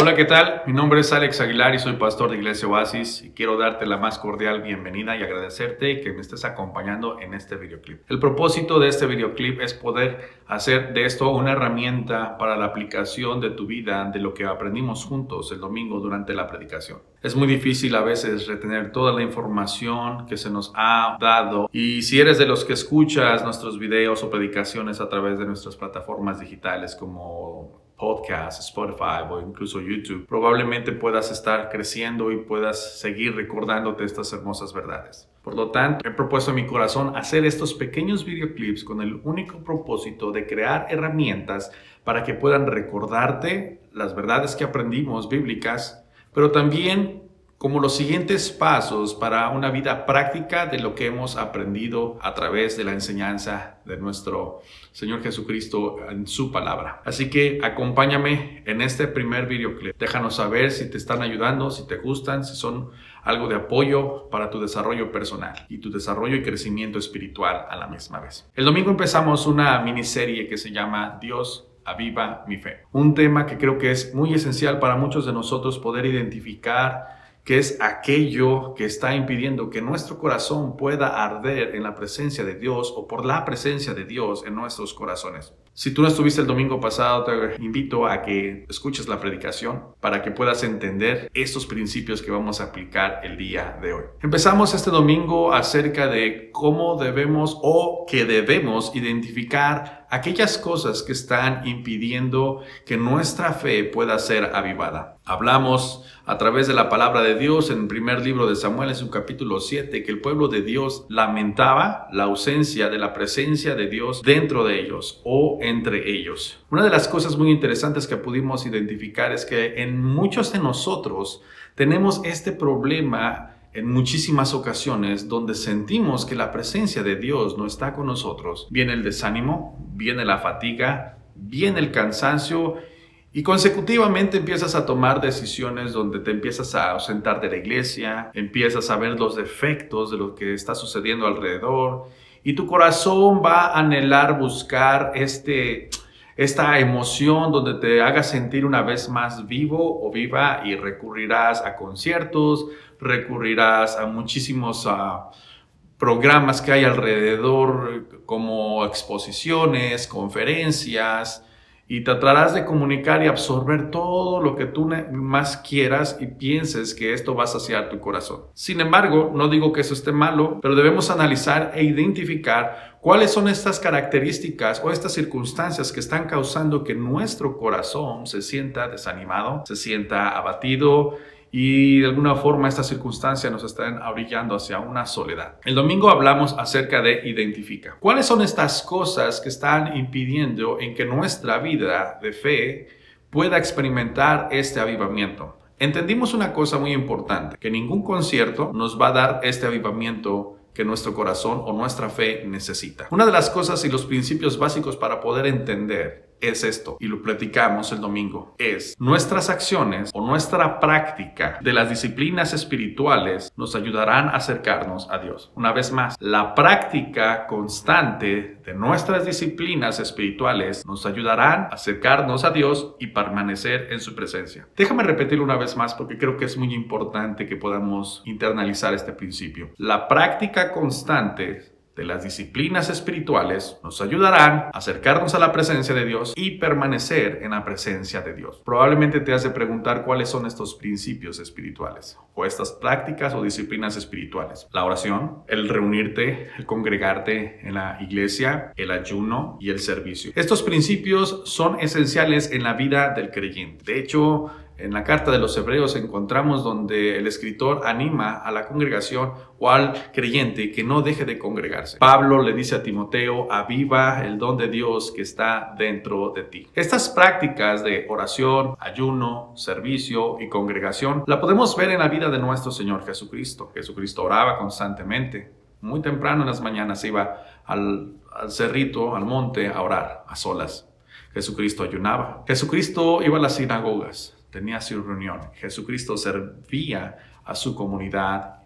Hola, ¿qué tal? Mi nombre es Alex Aguilar y soy pastor de Iglesia Oasis y quiero darte la más cordial bienvenida y agradecerte que me estés acompañando en este videoclip. El propósito de este videoclip es poder hacer de esto una herramienta para la aplicación de tu vida de lo que aprendimos juntos el domingo durante la predicación. Es muy difícil a veces retener toda la información que se nos ha dado y si eres de los que escuchas nuestros videos o predicaciones a través de nuestras plataformas digitales como podcast, Spotify o incluso YouTube, probablemente puedas estar creciendo y puedas seguir recordándote estas hermosas verdades. Por lo tanto, he propuesto en mi corazón hacer estos pequeños videoclips con el único propósito de crear herramientas para que puedan recordarte las verdades que aprendimos bíblicas, pero también como los siguientes pasos para una vida práctica de lo que hemos aprendido a través de la enseñanza de nuestro Señor Jesucristo en su palabra. Así que acompáñame en este primer videoclip. Déjanos saber si te están ayudando, si te gustan, si son algo de apoyo para tu desarrollo personal y tu desarrollo y crecimiento espiritual a la misma vez. El domingo empezamos una miniserie que se llama Dios aviva mi fe. Un tema que creo que es muy esencial para muchos de nosotros poder identificar que es aquello que está impidiendo que nuestro corazón pueda arder en la presencia de Dios o por la presencia de Dios en nuestros corazones. Si tú no estuviste el domingo pasado, te invito a que escuches la predicación para que puedas entender estos principios que vamos a aplicar el día de hoy. Empezamos este domingo acerca de cómo debemos o que debemos identificar aquellas cosas que están impidiendo que nuestra fe pueda ser avivada. Hablamos a través de la palabra de Dios en el primer libro de Samuel en su capítulo 7 que el pueblo de Dios lamentaba la ausencia de la presencia de Dios dentro de ellos o entre ellos. Una de las cosas muy interesantes que pudimos identificar es que en muchos de nosotros tenemos este problema en muchísimas ocasiones donde sentimos que la presencia de Dios no está con nosotros. Viene el desánimo, viene la fatiga, viene el cansancio y consecutivamente empiezas a tomar decisiones donde te empiezas a ausentar de la iglesia, empiezas a ver los defectos de lo que está sucediendo alrededor y tu corazón va a anhelar buscar este, esta emoción donde te haga sentir una vez más vivo o viva y recurrirás a conciertos, recurrirás a muchísimos programas que hay alrededor como exposiciones, conferencias, y tratarás de comunicar y absorber todo lo que tú más quieras y pienses que esto va a saciar tu corazón. Sin embargo, no digo que eso esté malo, pero debemos analizar e identificar cuáles son estas características o estas circunstancias que están causando que nuestro corazón se sienta desanimado, se sienta abatido y de alguna forma estas circunstancias nos están abrillando hacia una soledad. El domingo hablamos acerca de identifica. ¿Cuáles son estas cosas que están impidiendo en que nuestra vida de fe pueda experimentar este avivamiento? Entendimos una cosa muy importante, que ningún concierto nos va a dar este avivamiento que nuestro corazón o nuestra fe necesita. Una de las cosas y los principios básicos para poder entender es esto, y lo platicamos el domingo, es nuestras acciones o nuestra práctica de las disciplinas espirituales nos ayudarán a acercarnos a Dios. Una vez más, la práctica constante de nuestras disciplinas espirituales nos ayudarán a acercarnos a Dios y permanecer en su presencia. Déjame repetirlo una vez más porque creo que es muy importante que podamos internalizar este principio. La práctica constante de las disciplinas espirituales nos ayudarán a acercarnos a la presencia de Dios y permanecer en la presencia de Dios. Probablemente te has de preguntar cuáles son estos principios espirituales o estas prácticas o disciplinas espirituales. La oración, el reunirte, el congregarte en la iglesia, el ayuno y el servicio. Estos principios son esenciales en la vida del creyente. De hecho, en la carta de los hebreos encontramos donde el escritor anima a la congregación o al creyente que no deje de congregarse. Pablo le dice a Timoteo, aviva el don de Dios que está dentro de ti. Estas prácticas de oración, ayuno, servicio y congregación la podemos ver en la vida de nuestro Señor Jesucristo. Jesucristo oraba constantemente. Muy temprano en las mañanas iba al, al cerrito, al monte, a orar a solas. Jesucristo ayunaba. Jesucristo iba a las sinagogas tenía su reunión. Jesucristo servía a su comunidad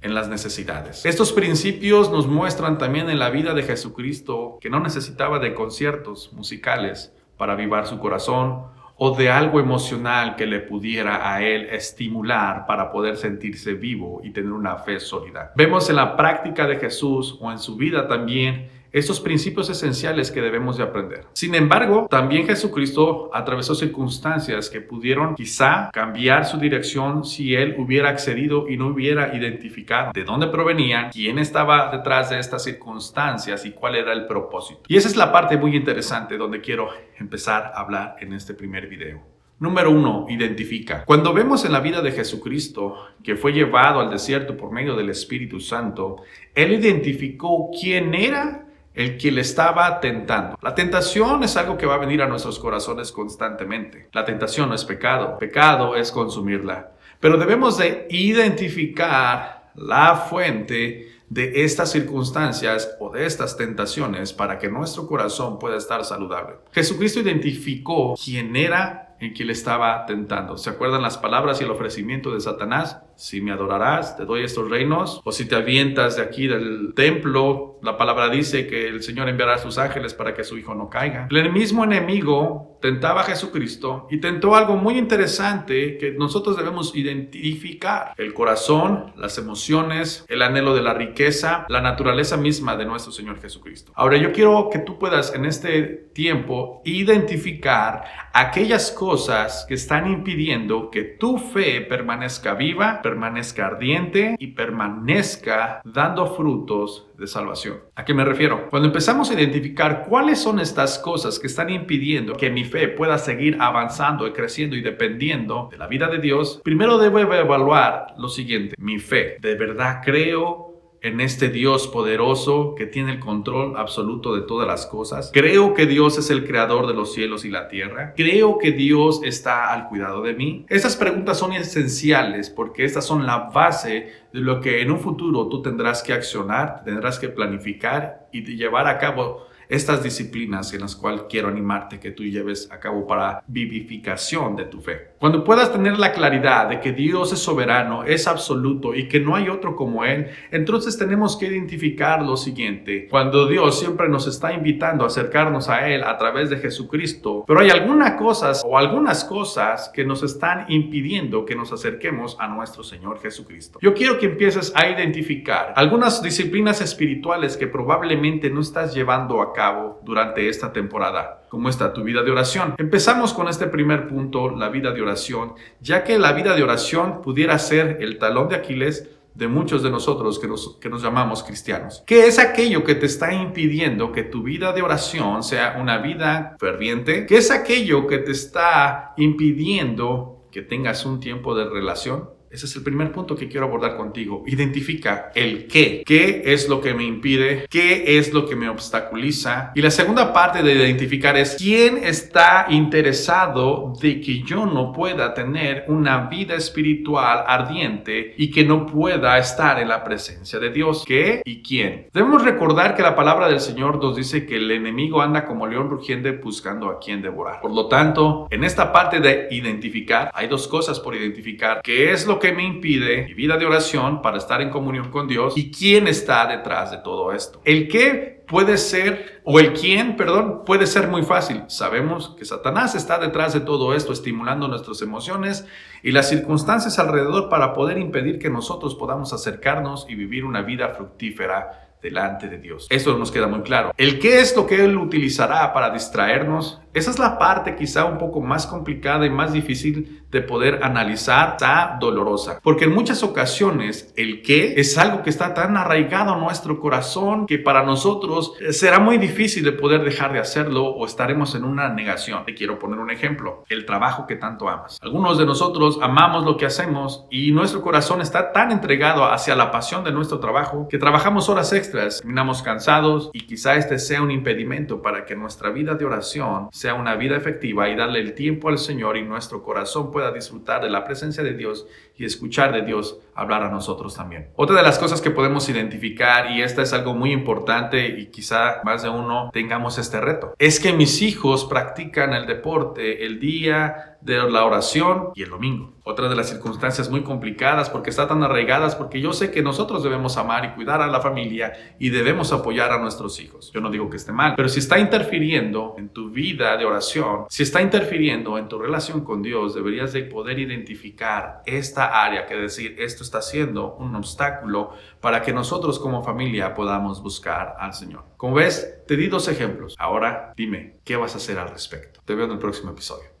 en las necesidades. Estos principios nos muestran también en la vida de Jesucristo que no necesitaba de conciertos musicales para avivar su corazón o de algo emocional que le pudiera a él estimular para poder sentirse vivo y tener una fe sólida. Vemos en la práctica de Jesús o en su vida también estos principios esenciales que debemos de aprender. Sin embargo, también Jesucristo atravesó circunstancias que pudieron quizá cambiar su dirección si él hubiera accedido y no hubiera identificado de dónde provenían, quién estaba detrás de estas circunstancias y cuál era el propósito. Y esa es la parte muy interesante donde quiero empezar a hablar en este primer video. Número uno, identifica. Cuando vemos en la vida de Jesucristo que fue llevado al desierto por medio del Espíritu Santo, Él identificó quién era el que le estaba tentando. La tentación es algo que va a venir a nuestros corazones constantemente. La tentación no es pecado, pecado es consumirla. Pero debemos de identificar la fuente de estas circunstancias o de estas tentaciones para que nuestro corazón pueda estar saludable. Jesucristo identificó quién era en quien le estaba tentando. ¿Se acuerdan las palabras y el ofrecimiento de Satanás? Si me adorarás, te doy estos reinos. O si te avientas de aquí del templo, la palabra dice que el Señor enviará a sus ángeles para que su hijo no caiga. El mismo enemigo tentaba a Jesucristo y tentó algo muy interesante que nosotros debemos identificar. El corazón, las emociones, el anhelo de la riqueza, la naturaleza misma de nuestro Señor Jesucristo. Ahora yo quiero que tú puedas en este tiempo identificar aquellas cosas que están impidiendo que tu fe permanezca viva permanezca ardiente y permanezca dando frutos de salvación. ¿A qué me refiero? Cuando empezamos a identificar cuáles son estas cosas que están impidiendo que mi fe pueda seguir avanzando y creciendo y dependiendo de la vida de Dios, primero debo evaluar lo siguiente. Mi fe, ¿de verdad creo en este Dios poderoso que tiene el control absoluto de todas las cosas. Creo que Dios es el creador de los cielos y la tierra. Creo que Dios está al cuidado de mí. Estas preguntas son esenciales porque estas son la base de lo que en un futuro tú tendrás que accionar, tendrás que planificar y llevar a cabo estas disciplinas en las cuales quiero animarte que tú lleves a cabo para vivificación de tu fe. Cuando puedas tener la claridad de que Dios es soberano, es absoluto y que no hay otro como Él, entonces tenemos que identificar lo siguiente. Cuando Dios siempre nos está invitando a acercarnos a Él a través de Jesucristo, pero hay algunas cosas o algunas cosas que nos están impidiendo que nos acerquemos a nuestro Señor Jesucristo. Yo quiero que empieces a identificar algunas disciplinas espirituales que probablemente no estás llevando a cabo durante esta temporada. ¿Cómo está tu vida de oración? Empezamos con este primer punto, la vida de oración, ya que la vida de oración pudiera ser el talón de Aquiles de muchos de nosotros que nos, que nos llamamos cristianos. ¿Qué es aquello que te está impidiendo que tu vida de oración sea una vida ferviente? ¿Qué es aquello que te está impidiendo que tengas un tiempo de relación? Ese es el primer punto que quiero abordar contigo. Identifica el qué. ¿Qué es lo que me impide? ¿Qué es lo que me obstaculiza? Y la segunda parte de identificar es quién está interesado de que yo no pueda tener una vida espiritual ardiente y que no pueda estar en la presencia de Dios. ¿Qué y quién? Debemos recordar que la palabra del Señor nos dice que el enemigo anda como león rugiente buscando a quien devorar. Por lo tanto, en esta parte de identificar, hay dos cosas por identificar. ¿Qué es lo que me impide mi vida de oración para estar en comunión con Dios y quién está detrás de todo esto. El qué puede ser, o el quién, perdón, puede ser muy fácil. Sabemos que Satanás está detrás de todo esto, estimulando nuestras emociones y las circunstancias alrededor para poder impedir que nosotros podamos acercarnos y vivir una vida fructífera delante de Dios. Eso nos queda muy claro. El qué es lo que Él utilizará para distraernos esa es la parte quizá un poco más complicada y más difícil de poder analizar, está dolorosa, porque en muchas ocasiones el qué es algo que está tan arraigado a nuestro corazón que para nosotros será muy difícil de poder dejar de hacerlo o estaremos en una negación. Te quiero poner un ejemplo, el trabajo que tanto amas. Algunos de nosotros amamos lo que hacemos y nuestro corazón está tan entregado hacia la pasión de nuestro trabajo que trabajamos horas extras, terminamos cansados y quizá este sea un impedimento para que nuestra vida de oración sea una vida efectiva y darle el tiempo al Señor y nuestro corazón pueda disfrutar de la presencia de Dios y escuchar de Dios hablar a nosotros también. Otra de las cosas que podemos identificar, y esta es algo muy importante y quizá más de uno tengamos este reto, es que mis hijos practican el deporte el día de la oración y el domingo. Otra de las circunstancias muy complicadas porque están tan arraigadas porque yo sé que nosotros debemos amar y cuidar a la familia y debemos apoyar a nuestros hijos. Yo no digo que esté mal, pero si está interfiriendo en tu vida de oración, si está interfiriendo en tu relación con Dios, deberías de poder identificar esta área que decir esto está siendo un obstáculo para que nosotros como familia podamos buscar al Señor. Como ves, te di dos ejemplos. Ahora dime, ¿qué vas a hacer al respecto? Te veo en el próximo episodio.